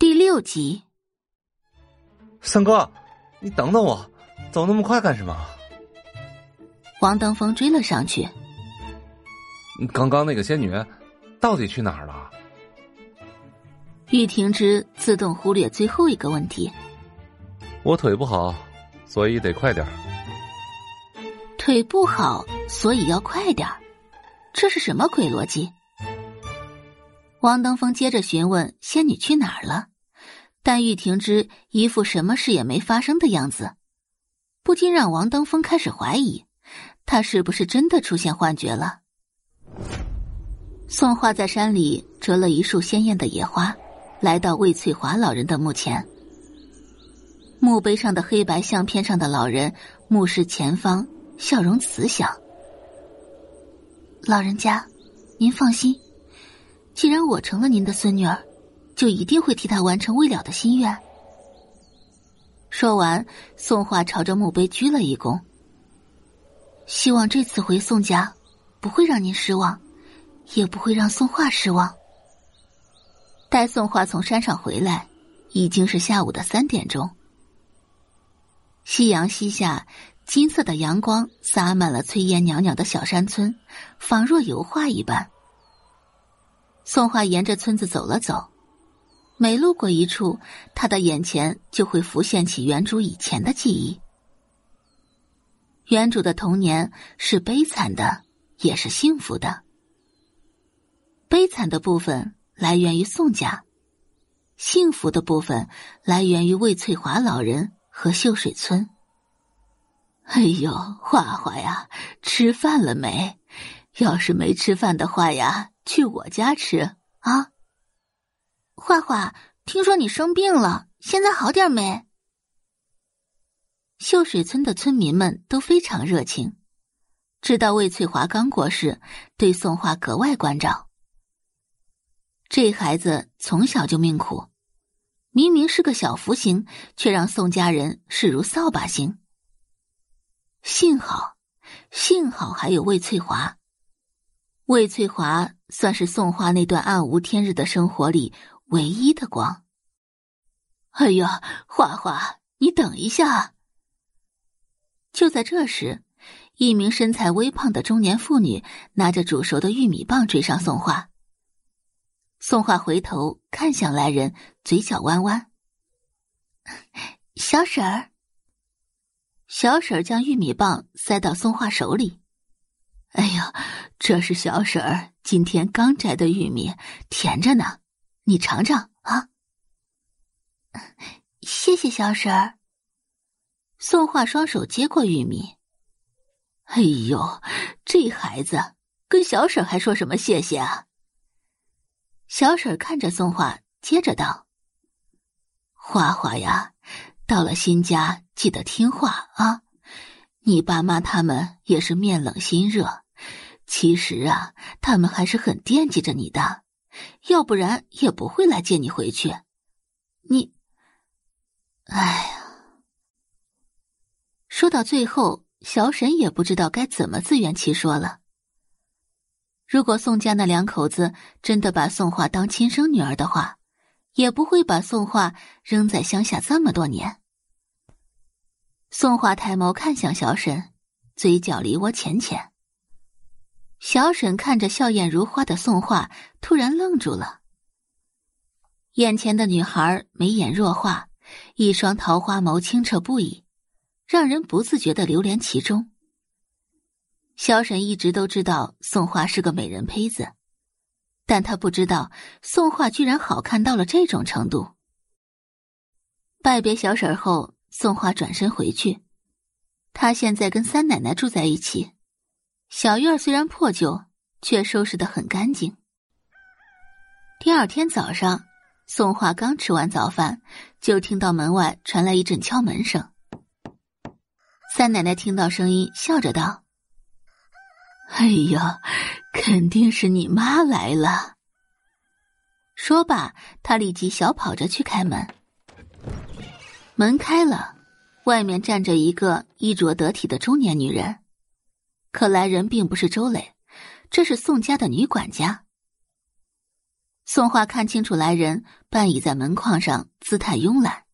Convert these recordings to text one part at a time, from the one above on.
第六集，三哥，你等等我，走那么快干什么？王登峰追了上去。刚刚那个仙女到底去哪儿了？玉婷之自动忽略最后一个问题。我腿不好，所以得快点腿不好，所以要快点这是什么鬼逻辑？王登峰接着询问仙女去哪儿了。但玉婷之一副什么事也没发生的样子，不禁让王登峰开始怀疑，他是不是真的出现幻觉了。宋画在山里折了一束鲜艳的野花，来到魏翠华老人的墓前。墓碑上的黑白相片上的老人目视前方，笑容慈祥。老人家，您放心，既然我成了您的孙女儿。就一定会替他完成未了的心愿。说完，宋画朝着墓碑鞠了一躬。希望这次回宋家，不会让您失望，也不会让宋画失望。待宋画从山上回来，已经是下午的三点钟。夕阳西下，金色的阳光洒满了炊烟袅袅的小山村，仿若油画一般。宋画沿着村子走了走。每路过一处，他的眼前就会浮现起原主以前的记忆。原主的童年是悲惨的，也是幸福的。悲惨的部分来源于宋家，幸福的部分来源于魏翠华老人和秀水村。哎呦，画画呀，吃饭了没？要是没吃饭的话呀，去我家吃啊。画画，听说你生病了，现在好点没？秀水村的村民们都非常热情，知道魏翠华刚过世，对宋画格外关照。这孩子从小就命苦，明明是个小福星，却让宋家人视如扫把星。幸好，幸好还有魏翠华。魏翠华算是宋画那段暗无天日的生活里。唯一的光。哎呀，花花，你等一下！就在这时，一名身材微胖的中年妇女拿着煮熟的玉米棒追上宋画。宋画回头看向来人，嘴角弯弯。小婶儿，小婶儿将玉米棒塞到宋画手里。哎呀，这是小婶儿今天刚摘的玉米，甜着呢。你尝尝啊！谢谢小婶儿。宋画双手接过玉米。哎呦，这孩子跟小婶还说什么谢谢啊？小婶儿看着宋画，接着道：“花花呀，到了新家记得听话啊！你爸妈他们也是面冷心热，其实啊，他们还是很惦记着你的。”要不然也不会来接你回去。你，哎呀，说到最后，小沈也不知道该怎么自圆其说了。如果宋家那两口子真的把宋画当亲生女儿的话，也不会把宋画扔在乡下这么多年。宋画抬眸看向小沈，嘴角梨涡浅浅。小沈看着笑靥如花的宋画，突然愣住了。眼前的女孩眉眼若画，一双桃花眸清澈不已，让人不自觉的流连其中。小沈一直都知道宋画是个美人胚子，但他不知道宋画居然好看到了这种程度。拜别小婶后，宋画转身回去，他现在跟三奶奶住在一起。小院虽然破旧，却收拾的很干净。第二天早上，宋画刚吃完早饭，就听到门外传来一阵敲门声。三奶奶听到声音，笑着道：“哎呀，肯定是你妈来了。”说罢，她立即小跑着去开门。门开了，外面站着一个衣着得体的中年女人。可来人并不是周磊，这是宋家的女管家。宋画看清楚来人，半倚在门框上，姿态慵懒，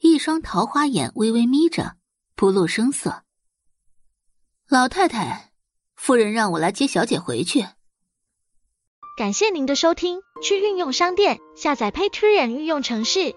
一双桃花眼微微眯着，不露声色。老太太，夫人让我来接小姐回去。感谢您的收听，去运用商店下载 Patreon 运用城市，